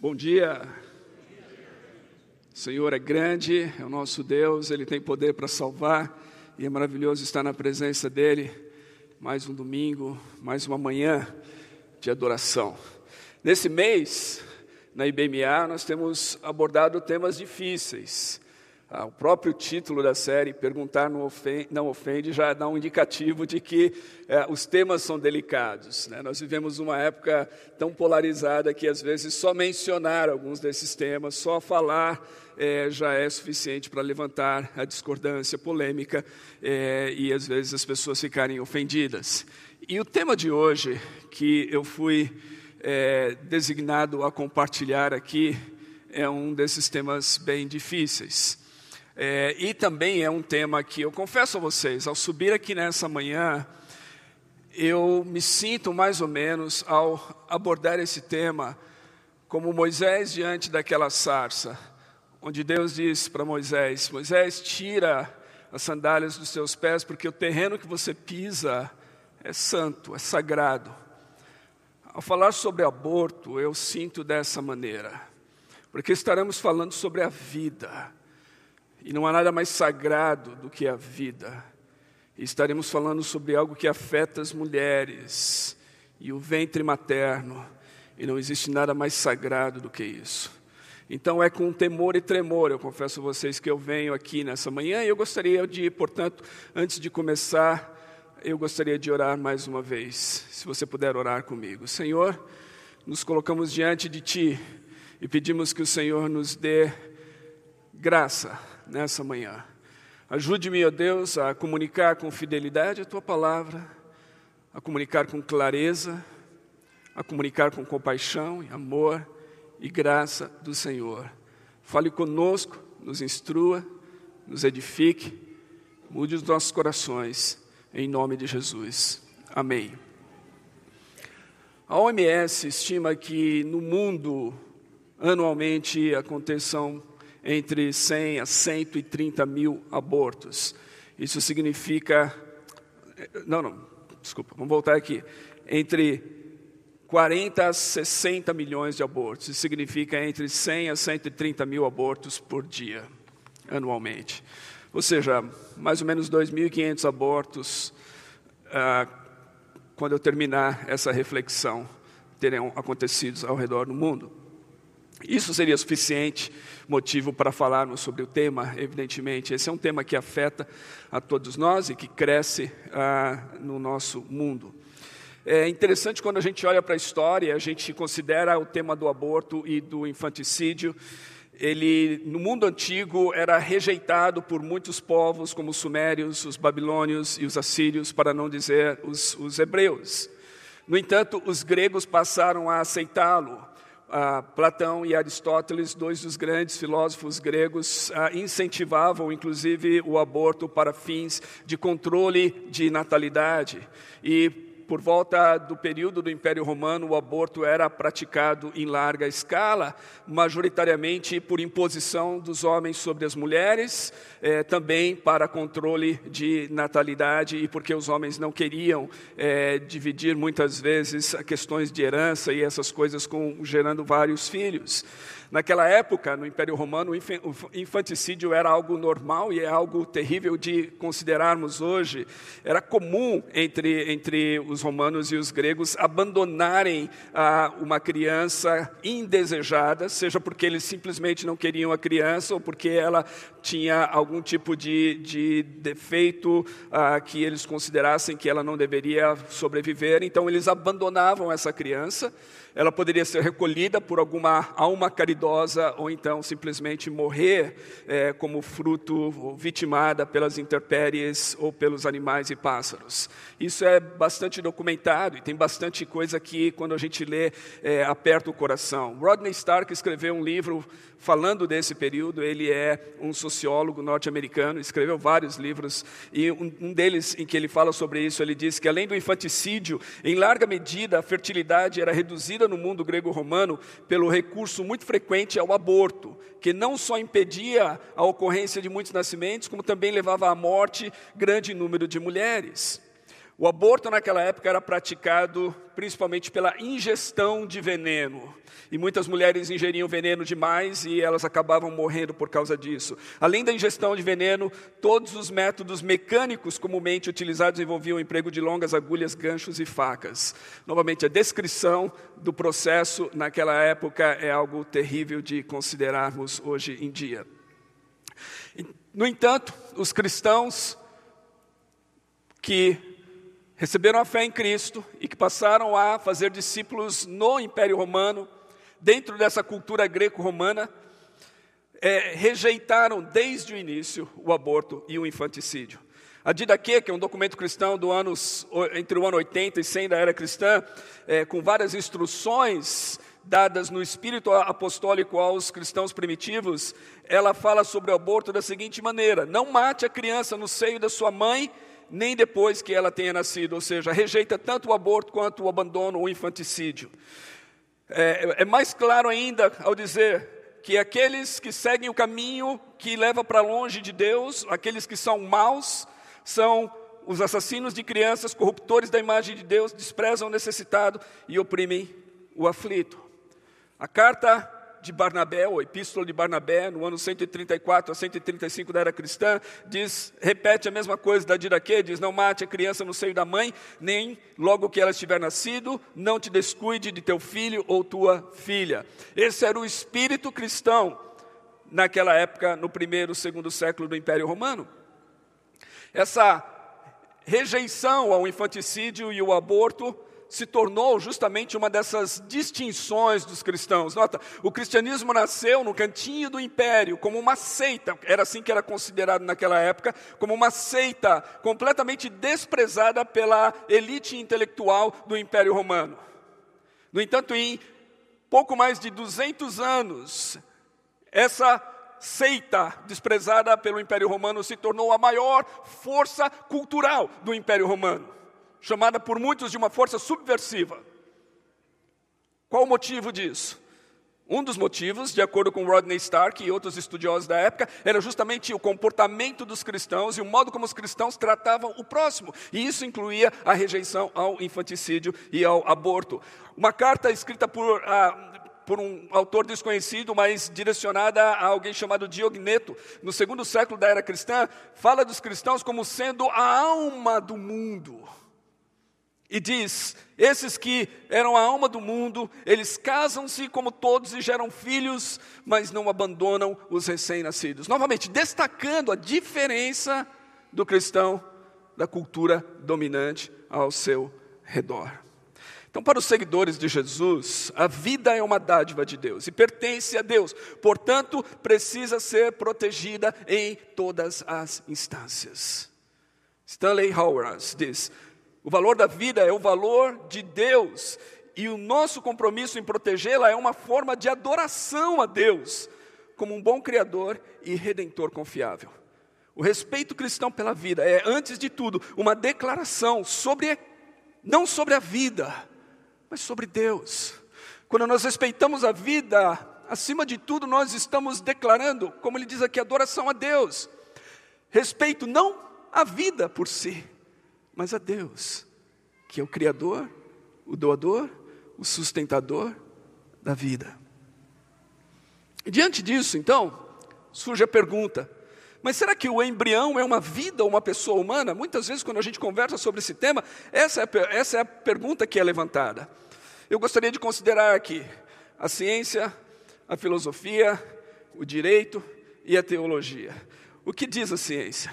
Bom dia. O Senhor é grande, é o nosso Deus, Ele tem poder para salvar e é maravilhoso estar na presença dEle. Mais um domingo, mais uma manhã de adoração. Nesse mês, na IBMA, nós temos abordado temas difíceis. Ah, o próprio título da série, Perguntar não Ofende, não ofende já dá um indicativo de que eh, os temas são delicados. Né? Nós vivemos uma época tão polarizada que, às vezes, só mencionar alguns desses temas, só falar, eh, já é suficiente para levantar a discordância polêmica eh, e, às vezes, as pessoas ficarem ofendidas. E o tema de hoje, que eu fui designado a compartilhar aqui, é um desses temas bem difíceis. É, e também é um tema que eu confesso a vocês, ao subir aqui nessa manhã, eu me sinto mais ou menos ao abordar esse tema como Moisés diante daquela sarça, onde Deus diz para Moisés: Moisés, tira as sandálias dos seus pés, porque o terreno que você pisa é santo, é sagrado. Ao falar sobre aborto, eu sinto dessa maneira, porque estaremos falando sobre a vida e não há nada mais sagrado do que a vida. E estaremos falando sobre algo que afeta as mulheres e o ventre materno. E não existe nada mais sagrado do que isso. Então é com temor e tremor, eu confesso a vocês que eu venho aqui nessa manhã e eu gostaria de, portanto, antes de começar, eu gostaria de orar mais uma vez. Se você puder orar comigo. Senhor, nos colocamos diante de Ti e pedimos que o Senhor nos dê graça nessa manhã. Ajude-me, ó Deus, a comunicar com fidelidade a tua palavra, a comunicar com clareza, a comunicar com compaixão e amor e graça do Senhor. Fale conosco, nos instrua, nos edifique, mude os nossos corações, em nome de Jesus. Amém. A OMS estima que no mundo anualmente aconteçam entre 100 a 130 mil abortos. Isso significa. Não, não, desculpa, vamos voltar aqui. Entre 40 a 60 milhões de abortos. Isso significa entre 100 a 130 mil abortos por dia, anualmente. Ou seja, mais ou menos 2.500 abortos ah, quando eu terminar essa reflexão terão acontecido ao redor do mundo. Isso seria suficiente motivo para falarmos sobre o tema, evidentemente. Esse é um tema que afeta a todos nós e que cresce ah, no nosso mundo. É interessante quando a gente olha para a história, a gente considera o tema do aborto e do infanticídio. Ele, no mundo antigo, era rejeitado por muitos povos, como os sumérios, os babilônios e os assírios, para não dizer os, os hebreus. No entanto, os gregos passaram a aceitá-lo Platão e Aristóteles, dois dos grandes filósofos gregos, incentivavam inclusive o aborto para fins de controle de natalidade. E por volta do período do Império Romano, o aborto era praticado em larga escala, majoritariamente por imposição dos homens sobre as mulheres, eh, também para controle de natalidade e porque os homens não queriam eh, dividir muitas vezes questões de herança e essas coisas com gerando vários filhos. Naquela época, no Império Romano, o infanticídio era algo normal e é algo terrível de considerarmos hoje. Era comum entre, entre os romanos e os gregos abandonarem ah, uma criança indesejada, seja porque eles simplesmente não queriam a criança ou porque ela tinha algum tipo de, de defeito ah, que eles considerassem que ela não deveria sobreviver. Então, eles abandonavam essa criança ela poderia ser recolhida por alguma alma caridosa ou então simplesmente morrer é, como fruto vitimada pelas intempéries ou pelos animais e pássaros. Isso é bastante documentado e tem bastante coisa que, quando a gente lê, é, aperta o coração. Rodney Stark escreveu um livro falando desse período. Ele é um sociólogo norte-americano, escreveu vários livros, e um, um deles em que ele fala sobre isso, ele diz que além do infanticídio, em larga medida a fertilidade era reduzida no mundo grego-romano pelo recurso muito frequente ao aborto, que não só impedia a ocorrência de muitos nascimentos, como também levava à morte grande número de mulheres. O aborto naquela época era praticado principalmente pela ingestão de veneno. E muitas mulheres ingeriam veneno demais e elas acabavam morrendo por causa disso. Além da ingestão de veneno, todos os métodos mecânicos comumente utilizados envolviam o emprego de longas agulhas, ganchos e facas. Novamente, a descrição do processo naquela época é algo terrível de considerarmos hoje em dia. No entanto, os cristãos que receberam a fé em Cristo e que passaram a fazer discípulos no Império Romano, dentro dessa cultura greco-romana, é, rejeitaram desde o início o aborto e o infanticídio. A Didaquê, que é um documento cristão do anos, entre o ano 80 e 100 da era cristã, é, com várias instruções dadas no espírito apostólico aos cristãos primitivos, ela fala sobre o aborto da seguinte maneira: não mate a criança no seio da sua mãe nem depois que ela tenha nascido, ou seja, rejeita tanto o aborto quanto o abandono ou infanticídio. É, é mais claro ainda ao dizer que aqueles que seguem o caminho que leva para longe de Deus, aqueles que são maus, são os assassinos de crianças, corruptores da imagem de Deus, desprezam o necessitado e oprimem o aflito. A carta de Barnabé, ou Epístola de Barnabé, no ano 134 a 135 da era cristã, diz, repete a mesma coisa da Diraquê, diz, não mate a criança no seio da mãe, nem logo que ela estiver nascido, não te descuide de teu filho ou tua filha. Esse era o espírito cristão naquela época, no primeiro, segundo século do Império Romano. Essa rejeição ao infanticídio e o aborto se tornou justamente uma dessas distinções dos cristãos. Nota, o cristianismo nasceu no cantinho do império, como uma seita, era assim que era considerado naquela época, como uma seita completamente desprezada pela elite intelectual do império romano. No entanto, em pouco mais de 200 anos, essa seita desprezada pelo Império Romano se tornou a maior força cultural do Império Romano chamada por muitos de uma força subversiva. Qual o motivo disso? Um dos motivos, de acordo com Rodney Stark e outros estudiosos da época, era justamente o comportamento dos cristãos e o modo como os cristãos tratavam o próximo. E isso incluía a rejeição ao infanticídio e ao aborto. Uma carta escrita por, ah, por um autor desconhecido, mas direcionada a alguém chamado Diogneto, no segundo século da era cristã, fala dos cristãos como sendo a alma do mundo. E diz: esses que eram a alma do mundo, eles casam-se como todos e geram filhos, mas não abandonam os recém-nascidos. Novamente, destacando a diferença do cristão da cultura dominante ao seu redor. Então, para os seguidores de Jesus, a vida é uma dádiva de Deus e pertence a Deus, portanto, precisa ser protegida em todas as instâncias. Stanley Howard diz: o valor da vida é o valor de Deus, e o nosso compromisso em protegê-la é uma forma de adoração a Deus, como um bom Criador e Redentor confiável. O respeito cristão pela vida é, antes de tudo, uma declaração sobre, não sobre a vida, mas sobre Deus. Quando nós respeitamos a vida, acima de tudo, nós estamos declarando, como ele diz aqui, adoração a Deus. Respeito não à vida por si, mas a Deus, que é o Criador, o doador, o sustentador da vida. E diante disso, então, surge a pergunta: mas será que o embrião é uma vida ou uma pessoa humana? Muitas vezes, quando a gente conversa sobre esse tema, essa é, a, essa é a pergunta que é levantada. Eu gostaria de considerar aqui a ciência, a filosofia, o direito e a teologia. O que diz a ciência?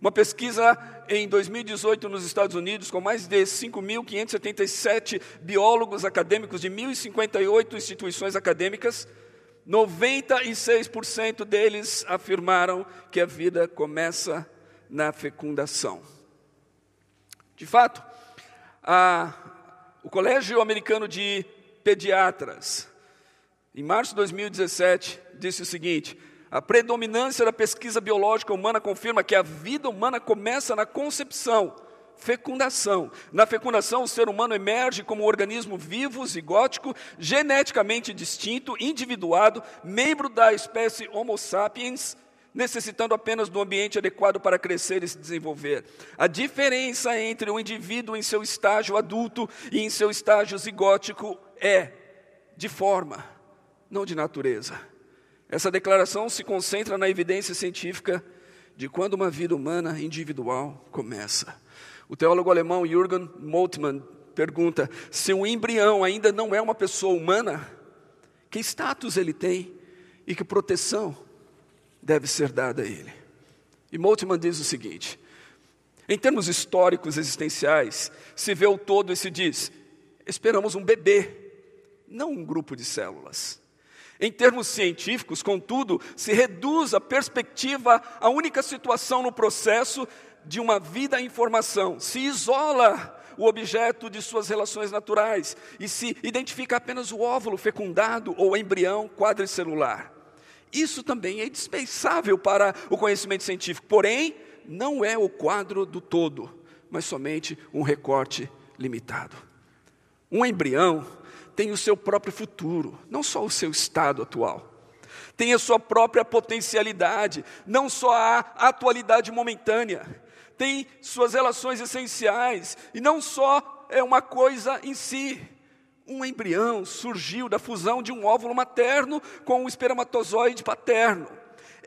Uma pesquisa em 2018 nos Estados Unidos, com mais de 5.577 biólogos acadêmicos de 1.058 instituições acadêmicas, 96% deles afirmaram que a vida começa na fecundação. De fato, a, o Colégio Americano de Pediatras, em março de 2017, disse o seguinte: a predominância da pesquisa biológica humana confirma que a vida humana começa na concepção, fecundação. Na fecundação, o ser humano emerge como um organismo vivo, zigótico, geneticamente distinto, individuado, membro da espécie Homo sapiens, necessitando apenas do ambiente adequado para crescer e se desenvolver. A diferença entre o indivíduo em seu estágio adulto e em seu estágio zigótico é de forma, não de natureza. Essa declaração se concentra na evidência científica de quando uma vida humana individual começa. O teólogo alemão Jürgen Moltmann pergunta: se um embrião ainda não é uma pessoa humana, que status ele tem e que proteção deve ser dada a ele? E Moltmann diz o seguinte: em termos históricos existenciais, se vê o todo e se diz: esperamos um bebê, não um grupo de células. Em termos científicos, contudo, se reduz a perspectiva à única situação no processo de uma vida em formação, se isola o objeto de suas relações naturais e se identifica apenas o óvulo fecundado ou embrião quadricelular. Isso também é indispensável para o conhecimento científico, porém, não é o quadro do todo, mas somente um recorte limitado. Um embrião tem o seu próprio futuro, não só o seu estado atual. Tem a sua própria potencialidade, não só a atualidade momentânea tem suas relações essenciais, e não só é uma coisa em si. Um embrião surgiu da fusão de um óvulo materno com um espermatozoide paterno.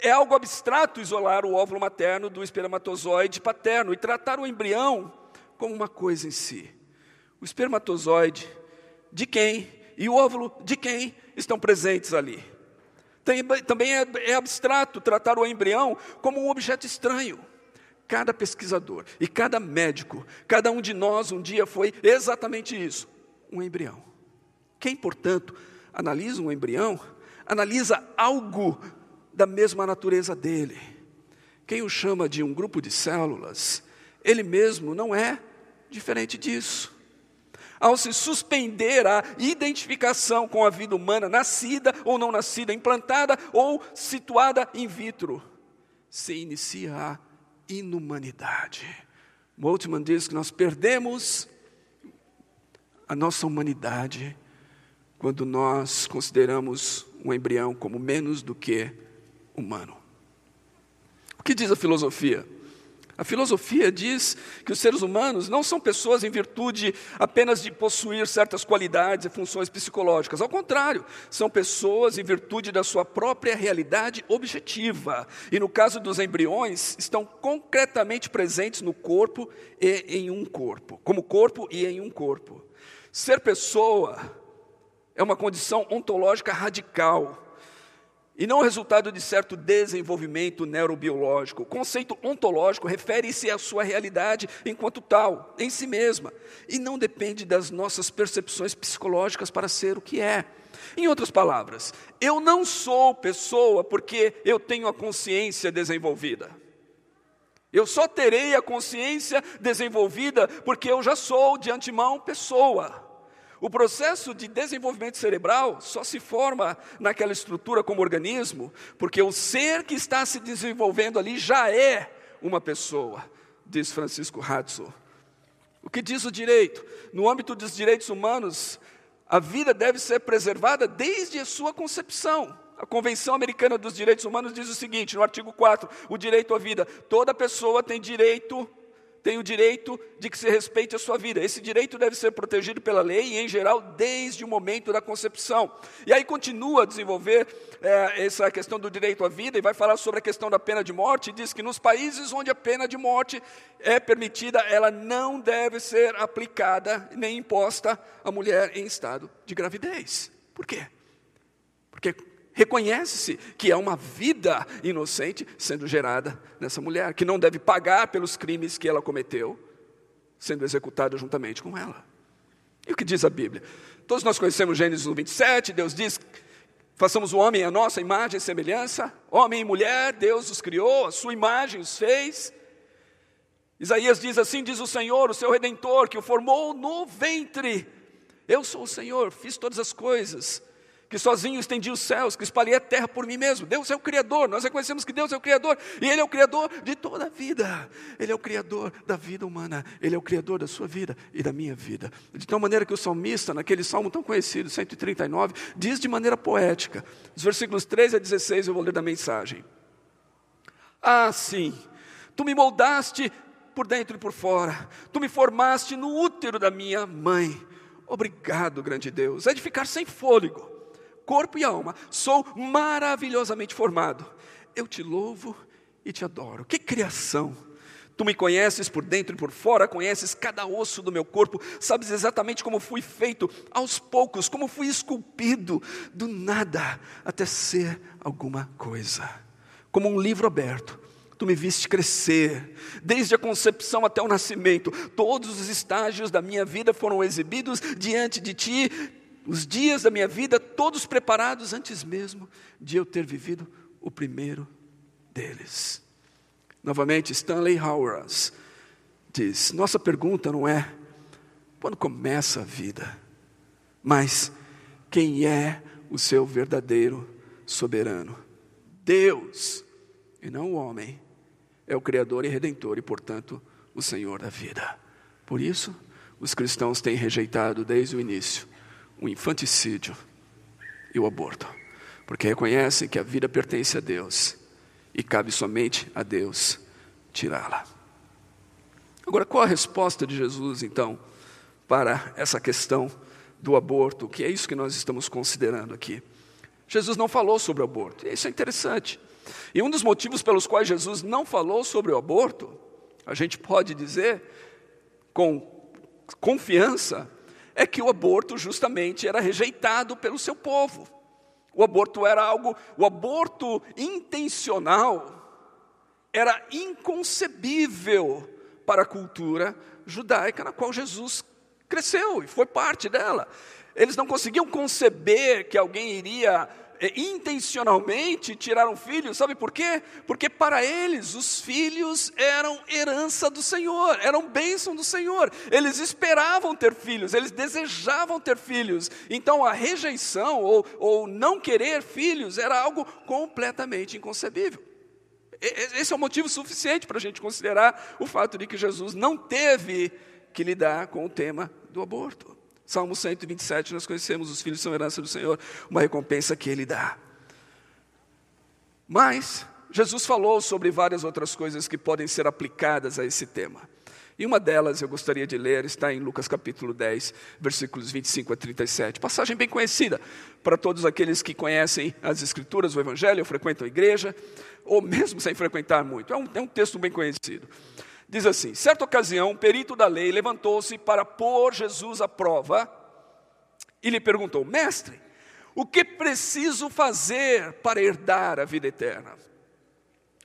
É algo abstrato isolar o óvulo materno do espermatozoide paterno e tratar o embrião como uma coisa em si. O espermatozoide de quem e o óvulo de quem estão presentes ali. Também é, é abstrato tratar o embrião como um objeto estranho cada pesquisador e cada médico, cada um de nós um dia foi exatamente isso: um embrião. Quem, portanto, analisa um embrião, analisa algo da mesma natureza dele. Quem o chama de um grupo de células, ele mesmo não é diferente disso. Ao se suspender a identificação com a vida humana, nascida ou não nascida, implantada ou situada in vitro, se inicia a inumanidade. Moltmann diz que nós perdemos a nossa humanidade quando nós consideramos um embrião como menos do que humano. O que diz a filosofia? A filosofia diz que os seres humanos não são pessoas em virtude apenas de possuir certas qualidades e funções psicológicas. Ao contrário, são pessoas em virtude da sua própria realidade objetiva. E no caso dos embriões, estão concretamente presentes no corpo e em um corpo, como corpo e em um corpo. Ser pessoa é uma condição ontológica radical e não resultado de certo desenvolvimento neurobiológico. O conceito ontológico refere-se à sua realidade enquanto tal, em si mesma, e não depende das nossas percepções psicológicas para ser o que é. Em outras palavras, eu não sou pessoa porque eu tenho a consciência desenvolvida. Eu só terei a consciência desenvolvida porque eu já sou de antemão pessoa. O processo de desenvolvimento cerebral só se forma naquela estrutura como organismo, porque o ser que está se desenvolvendo ali já é uma pessoa, diz Francisco Hatzel. O que diz o direito? No âmbito dos direitos humanos, a vida deve ser preservada desde a sua concepção. A Convenção Americana dos Direitos Humanos diz o seguinte, no artigo 4, o direito à vida. Toda pessoa tem direito tem o direito de que se respeite a sua vida. Esse direito deve ser protegido pela lei e, em geral, desde o momento da concepção. E aí continua a desenvolver é, essa questão do direito à vida e vai falar sobre a questão da pena de morte. E diz que nos países onde a pena de morte é permitida, ela não deve ser aplicada nem imposta à mulher em estado de gravidez. Por quê? Porque Reconhece-se que é uma vida inocente sendo gerada nessa mulher, que não deve pagar pelos crimes que ela cometeu, sendo executada juntamente com ela. E o que diz a Bíblia? Todos nós conhecemos Gênesis 1, 27, Deus diz: façamos o homem a nossa imagem e semelhança, homem e mulher, Deus os criou, a sua imagem os fez. Isaías diz assim: diz o Senhor, o seu redentor, que o formou no ventre. Eu sou o Senhor, fiz todas as coisas que sozinho estendi os céus, que espalhei a terra por mim mesmo. Deus é o Criador, nós reconhecemos que Deus é o Criador, e Ele é o Criador de toda a vida. Ele é o Criador da vida humana, Ele é o Criador da sua vida e da minha vida. De tal maneira que o salmista, naquele salmo tão conhecido, 139, diz de maneira poética, os versículos 13 a 16 eu vou ler da mensagem. Ah, sim, tu me moldaste por dentro e por fora, tu me formaste no útero da minha mãe. Obrigado, grande Deus. É de ficar sem fôlego, corpo e alma. Sou maravilhosamente formado. Eu te louvo e te adoro. Que criação! Tu me conheces por dentro e por fora, conheces cada osso do meu corpo, sabes exatamente como fui feito, aos poucos, como fui esculpido, do nada até ser alguma coisa. Como um livro aberto, tu me viste crescer, desde a concepção até o nascimento, todos os estágios da minha vida foram exibidos diante de ti, os dias da minha vida, todos preparados antes mesmo de eu ter vivido o primeiro deles. Novamente, Stanley Hauerwas diz: Nossa pergunta não é quando começa a vida, mas quem é o seu verdadeiro soberano? Deus, e não o homem, é o Criador e Redentor e, portanto, o Senhor da vida. Por isso, os cristãos têm rejeitado desde o início o infanticídio e o aborto, porque reconhecem que a vida pertence a Deus e cabe somente a Deus tirá-la. Agora, qual a resposta de Jesus, então, para essa questão do aborto, que é isso que nós estamos considerando aqui? Jesus não falou sobre o aborto, isso é interessante. E um dos motivos pelos quais Jesus não falou sobre o aborto, a gente pode dizer com confiança, é que o aborto justamente era rejeitado pelo seu povo. O aborto era algo, o aborto intencional era inconcebível para a cultura judaica na qual Jesus cresceu e foi parte dela. Eles não conseguiam conceber que alguém iria intencionalmente tirar um filho, sabe por quê? Porque para eles os filhos eram herança do Senhor, eram bênção do Senhor. Eles esperavam ter filhos, eles desejavam ter filhos. Então a rejeição ou, ou não querer filhos era algo completamente inconcebível. Esse é o motivo suficiente para a gente considerar o fato de que Jesus não teve que lidar com o tema do aborto. Salmo 127, nós conhecemos, os filhos são herança do Senhor, uma recompensa que Ele dá. Mas, Jesus falou sobre várias outras coisas que podem ser aplicadas a esse tema. E uma delas eu gostaria de ler, está em Lucas capítulo 10, versículos 25 a 37. Passagem bem conhecida para todos aqueles que conhecem as Escrituras, o Evangelho, frequentam a igreja, ou mesmo sem frequentar muito. É um, é um texto bem conhecido. Diz assim: certa ocasião, um perito da lei levantou-se para pôr Jesus à prova e lhe perguntou: Mestre, o que preciso fazer para herdar a vida eterna?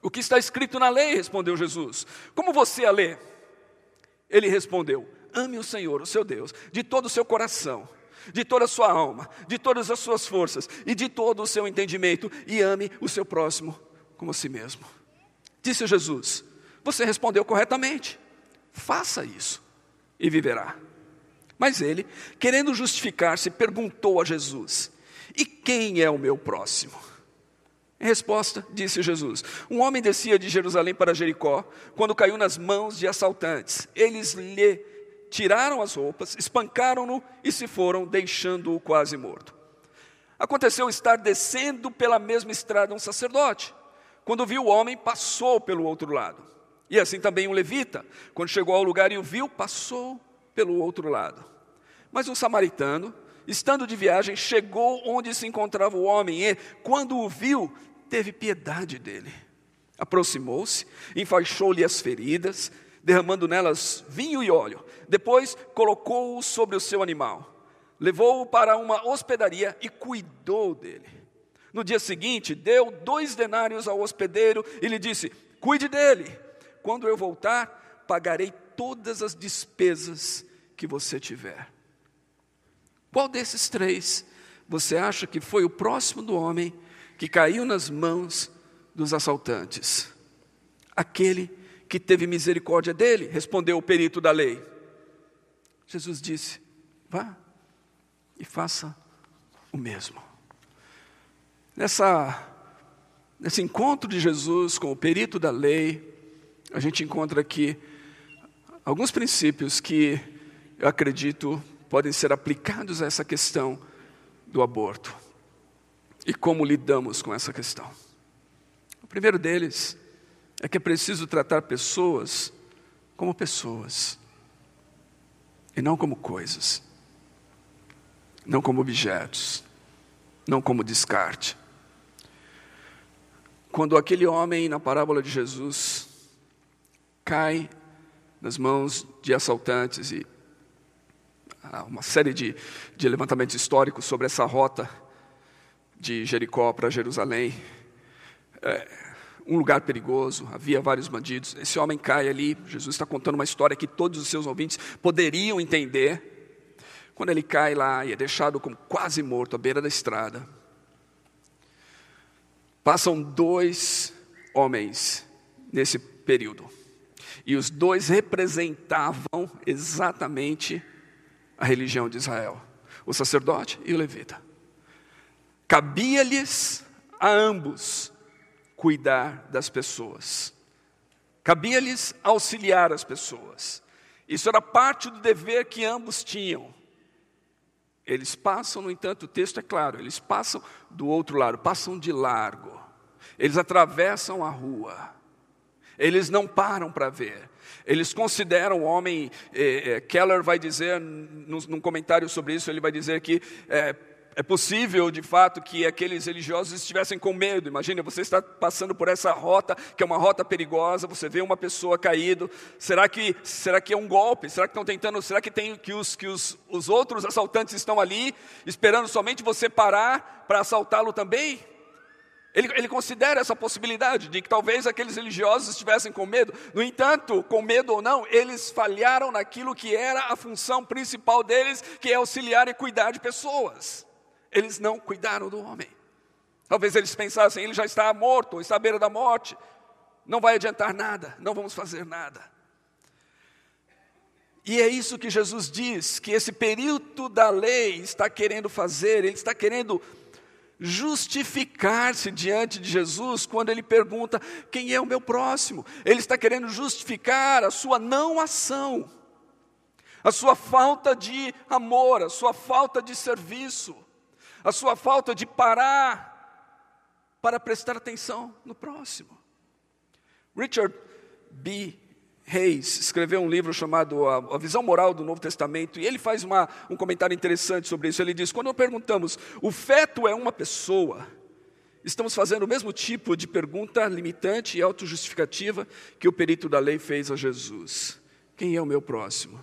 O que está escrito na lei, respondeu Jesus. Como você a lê? Ele respondeu: Ame o Senhor, o seu Deus, de todo o seu coração, de toda a sua alma, de todas as suas forças e de todo o seu entendimento, e ame o seu próximo como a si mesmo. Disse Jesus: você respondeu corretamente. Faça isso e viverá. Mas ele, querendo justificar-se, perguntou a Jesus: E quem é o meu próximo? Em resposta, disse Jesus: Um homem descia de Jerusalém para Jericó, quando caiu nas mãos de assaltantes. Eles lhe tiraram as roupas, espancaram-no e se foram, deixando-o quase morto. Aconteceu estar descendo pela mesma estrada um sacerdote. Quando viu o homem, passou pelo outro lado. E assim também um levita, quando chegou ao lugar e o viu, passou pelo outro lado. Mas um samaritano, estando de viagem, chegou onde se encontrava o homem e, quando o viu, teve piedade dele. Aproximou-se, enfaixou-lhe as feridas, derramando nelas vinho e óleo. Depois colocou-o sobre o seu animal, levou-o para uma hospedaria e cuidou dele. No dia seguinte, deu dois denários ao hospedeiro e lhe disse: Cuide dele quando eu voltar, pagarei todas as despesas que você tiver. Qual desses três você acha que foi o próximo do homem que caiu nas mãos dos assaltantes? Aquele que teve misericórdia dele, respondeu o perito da lei. Jesus disse: vá e faça o mesmo. Nessa, nesse encontro de Jesus com o perito da lei, a gente encontra aqui alguns princípios que eu acredito podem ser aplicados a essa questão do aborto e como lidamos com essa questão. O primeiro deles é que é preciso tratar pessoas como pessoas e não como coisas, não como objetos, não como descarte. Quando aquele homem na parábola de Jesus cai nas mãos de assaltantes e há uma série de, de levantamentos históricos sobre essa rota de Jericó para Jerusalém. É, um lugar perigoso, havia vários bandidos. Esse homem cai ali, Jesus está contando uma história que todos os seus ouvintes poderiam entender. Quando ele cai lá e é deixado como quase morto à beira da estrada, passam dois homens nesse período. E os dois representavam exatamente a religião de Israel: o sacerdote e o levita. Cabia-lhes a ambos cuidar das pessoas, cabia-lhes auxiliar as pessoas. Isso era parte do dever que ambos tinham. Eles passam, no entanto, o texto é claro, eles passam do outro lado, passam de largo, eles atravessam a rua, eles não param para ver. Eles consideram o homem, eh, eh, Keller vai dizer, num, num, comentário sobre isso, ele vai dizer que eh, é possível, de fato, que aqueles religiosos estivessem com medo. Imagina, você está passando por essa rota, que é uma rota perigosa, você vê uma pessoa caído. Será que, será que é um golpe? Será que estão tentando, será que tem que os que os, os outros assaltantes estão ali esperando somente você parar para assaltá-lo também? Ele, ele, considera essa possibilidade de que talvez aqueles religiosos estivessem com medo. No entanto, com medo ou não, eles falharam naquilo que era a função principal deles, que é auxiliar e cuidar de pessoas eles não cuidaram do homem. Talvez eles pensassem, ele já está morto, está à beira da morte, não vai adiantar nada, não vamos fazer nada. E é isso que Jesus diz, que esse período da lei está querendo fazer, ele está querendo justificar-se diante de Jesus quando ele pergunta: quem é o meu próximo? Ele está querendo justificar a sua não ação, a sua falta de amor, a sua falta de serviço a sua falta de parar para prestar atenção no próximo. Richard B. Hayes escreveu um livro chamado A Visão Moral do Novo Testamento, e ele faz uma, um comentário interessante sobre isso. Ele diz: quando perguntamos, o feto é uma pessoa, estamos fazendo o mesmo tipo de pergunta limitante e autojustificativa que o perito da lei fez a Jesus: Quem é o meu próximo?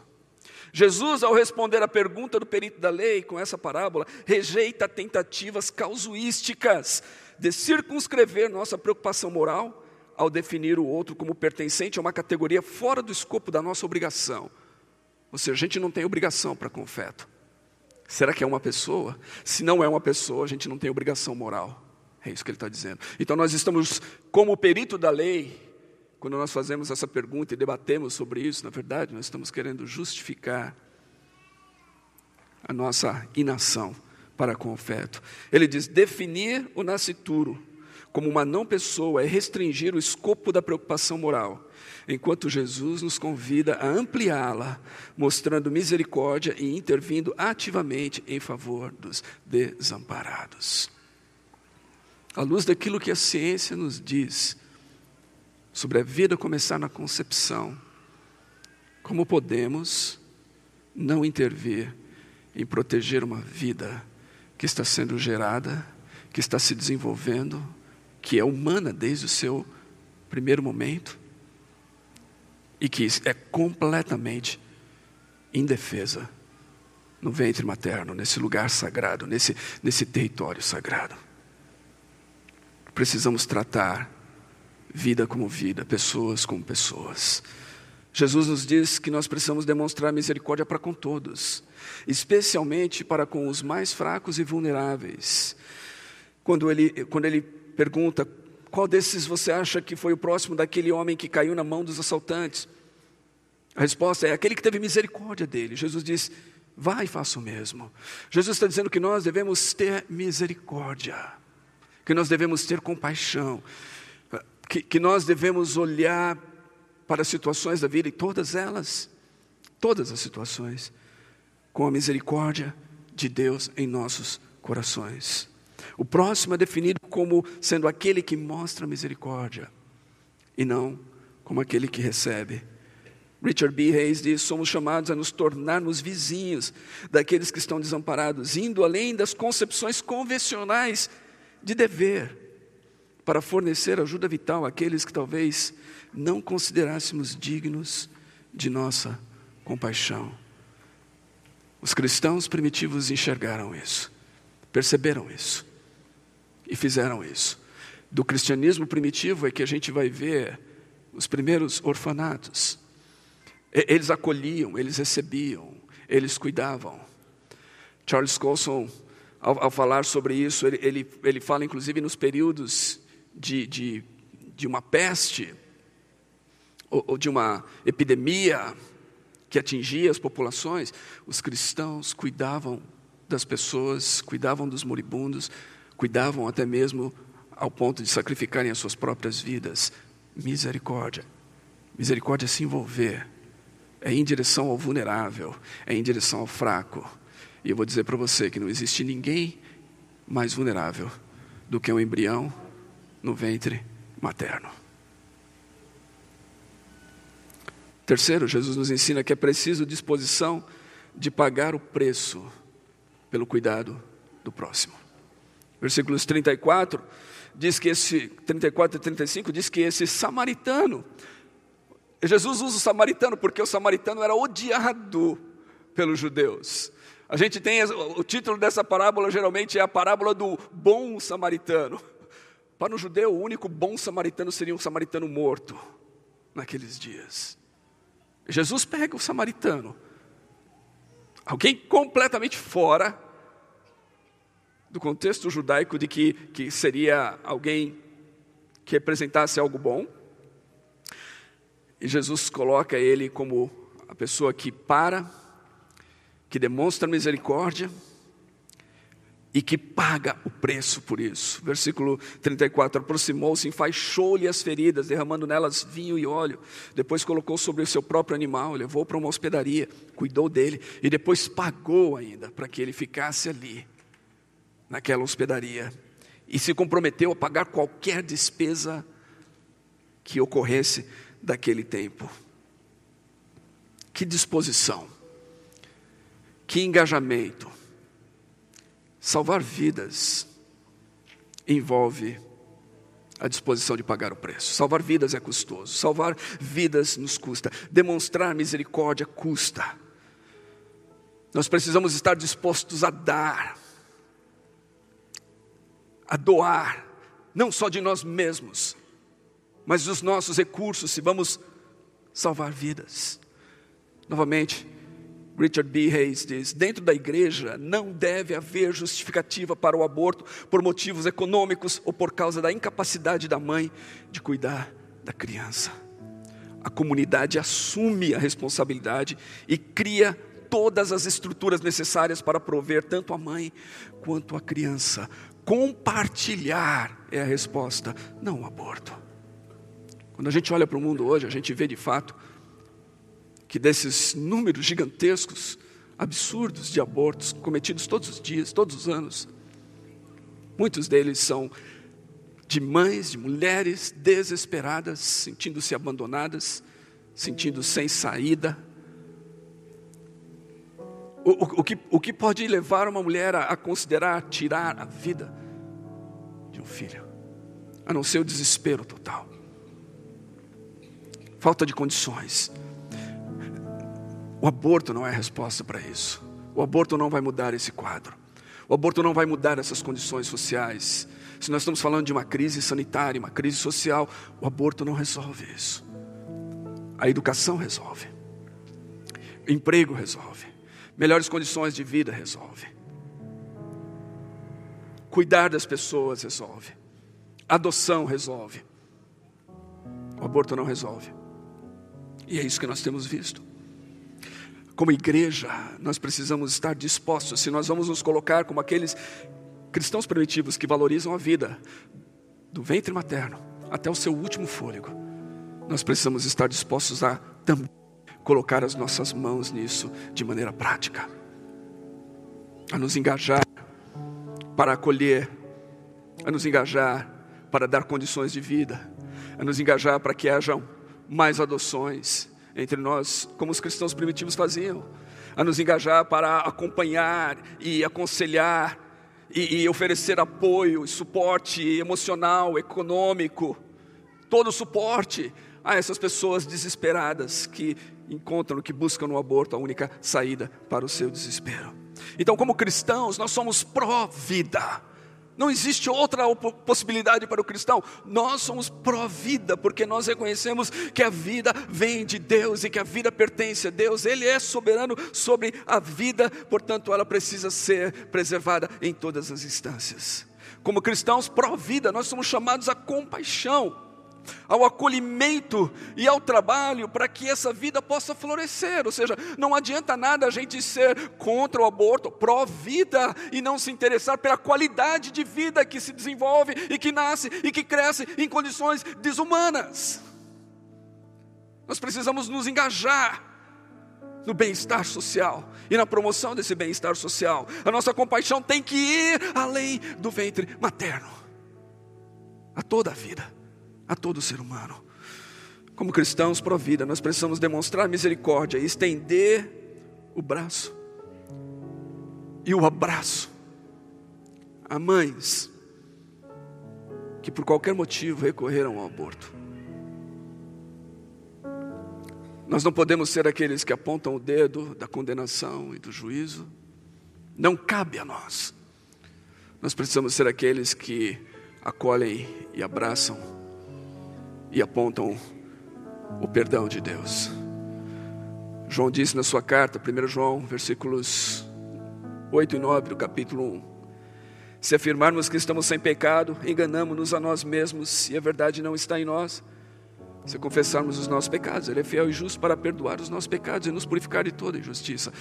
Jesus, ao responder à pergunta do perito da lei com essa parábola, rejeita tentativas causuísticas de circunscrever nossa preocupação moral ao definir o outro como pertencente a uma categoria fora do escopo da nossa obrigação. Ou seja, a gente não tem obrigação para com o feto. Será que é uma pessoa? Se não é uma pessoa, a gente não tem obrigação moral. É isso que ele está dizendo. Então nós estamos, como perito da lei, quando nós fazemos essa pergunta e debatemos sobre isso, na verdade, nós estamos querendo justificar a nossa inação para com o feto. Ele diz: definir o nascituro como uma não pessoa é restringir o escopo da preocupação moral, enquanto Jesus nos convida a ampliá-la, mostrando misericórdia e intervindo ativamente em favor dos desamparados. À luz daquilo que a ciência nos diz, sobre a vida começar na concepção, como podemos não intervir em proteger uma vida que está sendo gerada, que está se desenvolvendo, que é humana desde o seu primeiro momento e que é completamente indefesa no ventre materno, nesse lugar sagrado, nesse, nesse território sagrado. Precisamos tratar vida como vida, pessoas como pessoas. Jesus nos diz que nós precisamos demonstrar misericórdia para com todos, especialmente para com os mais fracos e vulneráveis. Quando ele, quando ele pergunta qual desses você acha que foi o próximo daquele homem que caiu na mão dos assaltantes? A resposta é aquele que teve misericórdia dele. Jesus diz: vai e faça o mesmo. Jesus está dizendo que nós devemos ter misericórdia, que nós devemos ter compaixão, que, que nós devemos olhar para as situações da vida e todas elas, todas as situações, com a misericórdia de Deus em nossos corações. O próximo é definido como sendo aquele que mostra misericórdia. e não como aquele que recebe. Richard B. Hayes diz: somos chamados a nos tornarmos vizinhos daqueles que estão desamparados, indo além das concepções convencionais de dever, para fornecer ajuda vital àqueles que talvez não considerássemos dignos de nossa compaixão. Os cristãos primitivos enxergaram isso, perceberam isso e fizeram isso. Do cristianismo primitivo é que a gente vai ver os primeiros orfanatos. Eles acolhiam, eles recebiam, eles cuidavam. Charles Colson, ao, ao falar sobre isso, ele, ele, ele, fala inclusive nos períodos de, de, de uma peste ou, ou de uma epidemia que atingia as populações, os cristãos cuidavam das pessoas, cuidavam dos moribundos, cuidavam até mesmo ao ponto de sacrificarem as suas próprias vidas. Misericórdia. Misericórdia é se envolver, é em direção ao vulnerável, é em direção ao fraco. E eu vou dizer para você que não existe ninguém mais vulnerável do que um embrião no ventre materno. Terceiro, Jesus nos ensina que é preciso disposição de pagar o preço pelo cuidado do próximo. Versículos 34 diz que esse 34 e 35 diz que esse samaritano Jesus usa o samaritano porque o samaritano era odiado pelos judeus. A gente tem o título dessa parábola geralmente é a parábola do bom samaritano. Para o judeu, o único bom samaritano seria um samaritano morto naqueles dias. Jesus pega o samaritano, alguém completamente fora do contexto judaico de que, que seria alguém que representasse algo bom, e Jesus coloca ele como a pessoa que para, que demonstra misericórdia, e que paga o preço por isso. Versículo 34: aproximou-se, enfaixou-lhe as feridas, derramando nelas vinho e óleo. Depois colocou sobre o seu próprio animal, levou para uma hospedaria, cuidou dele e depois pagou ainda para que ele ficasse ali, naquela hospedaria. E se comprometeu a pagar qualquer despesa que ocorresse daquele tempo. Que disposição, que engajamento Salvar vidas envolve a disposição de pagar o preço. Salvar vidas é custoso. Salvar vidas nos custa. Demonstrar misericórdia custa. Nós precisamos estar dispostos a dar, a doar, não só de nós mesmos, mas dos nossos recursos, se vamos salvar vidas. Novamente, Richard B. Hayes diz: dentro da igreja não deve haver justificativa para o aborto por motivos econômicos ou por causa da incapacidade da mãe de cuidar da criança. A comunidade assume a responsabilidade e cria todas as estruturas necessárias para prover tanto a mãe quanto a criança. Compartilhar é a resposta, não o aborto. Quando a gente olha para o mundo hoje, a gente vê de fato que desses números gigantescos, absurdos de abortos cometidos todos os dias, todos os anos, muitos deles são de mães, de mulheres desesperadas, sentindo-se abandonadas, sentindo sem saída. O, o, o, que, o que pode levar uma mulher a, a considerar tirar a vida de um filho, a não ser o desespero total, falta de condições. O aborto não é a resposta para isso. O aborto não vai mudar esse quadro. O aborto não vai mudar essas condições sociais. Se nós estamos falando de uma crise sanitária, uma crise social, o aborto não resolve isso. A educação resolve. O emprego resolve. Melhores condições de vida resolve. Cuidar das pessoas resolve. Adoção resolve. O aborto não resolve. E é isso que nós temos visto. Como igreja, nós precisamos estar dispostos, se nós vamos nos colocar como aqueles cristãos primitivos que valorizam a vida, do ventre materno até o seu último fôlego, nós precisamos estar dispostos a também colocar as nossas mãos nisso de maneira prática, a nos engajar para acolher, a nos engajar para dar condições de vida, a nos engajar para que hajam mais adoções entre nós, como os cristãos primitivos faziam, a nos engajar para acompanhar e aconselhar e, e oferecer apoio suporte emocional, econômico, todo o suporte a essas pessoas desesperadas que encontram, que buscam no aborto a única saída para o seu desespero. Então, como cristãos, nós somos pró-vida. Não existe outra possibilidade para o cristão. Nós somos pró-vida, porque nós reconhecemos que a vida vem de Deus e que a vida pertence a Deus. Ele é soberano sobre a vida, portanto, ela precisa ser preservada em todas as instâncias. Como cristãos pró-vida, nós somos chamados à compaixão ao acolhimento e ao trabalho para que essa vida possa florescer. Ou seja, não adianta nada a gente ser contra o aborto, pró-vida, e não se interessar pela qualidade de vida que se desenvolve e que nasce e que cresce em condições desumanas. Nós precisamos nos engajar no bem-estar social e na promoção desse bem-estar social. A nossa compaixão tem que ir além do ventre materno, a toda a vida a todo ser humano. Como cristãos pró-vida, nós precisamos demonstrar misericórdia e estender o braço e o abraço a mães que por qualquer motivo recorreram ao aborto. Nós não podemos ser aqueles que apontam o dedo da condenação e do juízo. Não cabe a nós. Nós precisamos ser aqueles que acolhem e abraçam e apontam o perdão de Deus. João disse na sua carta, 1 João, versículos 8 e 9 do capítulo 1. Se afirmarmos que estamos sem pecado, enganamos-nos a nós mesmos e a verdade não está em nós. Se confessarmos os nossos pecados, Ele é fiel e justo para perdoar os nossos pecados e nos purificar de toda injustiça.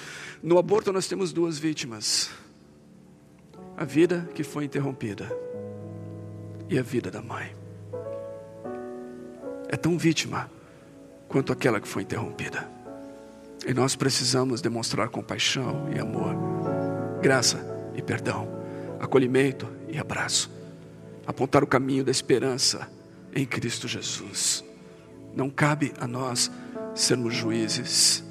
No aborto, nós temos duas vítimas: a vida que foi interrompida e a vida da mãe é tão vítima quanto aquela que foi interrompida. E nós precisamos demonstrar compaixão e amor, graça e perdão, acolhimento e abraço, apontar o caminho da esperança em Cristo Jesus. Não cabe a nós sermos juízes,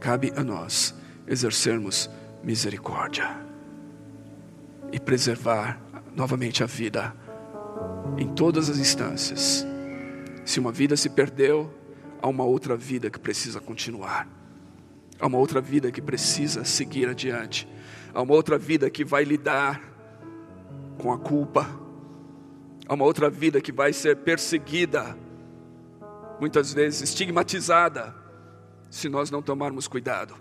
cabe a nós exercermos misericórdia e preservar novamente a vida em todas as instâncias se uma vida se perdeu, há uma outra vida que precisa continuar. Há uma outra vida que precisa seguir adiante. Há uma outra vida que vai lidar com a culpa. Há uma outra vida que vai ser perseguida, muitas vezes estigmatizada, se nós não tomarmos cuidado.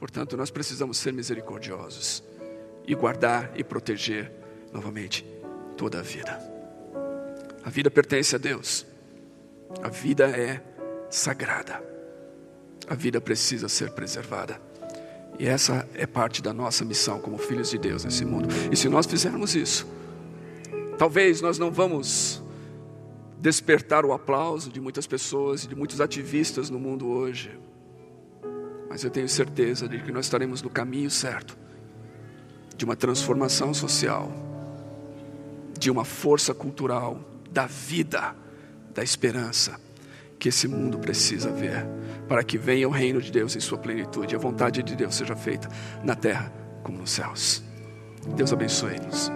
Portanto, nós precisamos ser misericordiosos e guardar e proteger novamente toda a vida. A vida pertence a Deus. A vida é sagrada. A vida precisa ser preservada. E essa é parte da nossa missão como filhos de Deus nesse mundo. E se nós fizermos isso, talvez nós não vamos despertar o aplauso de muitas pessoas e de muitos ativistas no mundo hoje. Mas eu tenho certeza de que nós estaremos no caminho certo de uma transformação social, de uma força cultural da vida da esperança que esse mundo precisa ver, para que venha o reino de Deus em sua plenitude, e a vontade de Deus seja feita na terra como nos céus. Deus abençoe-nos.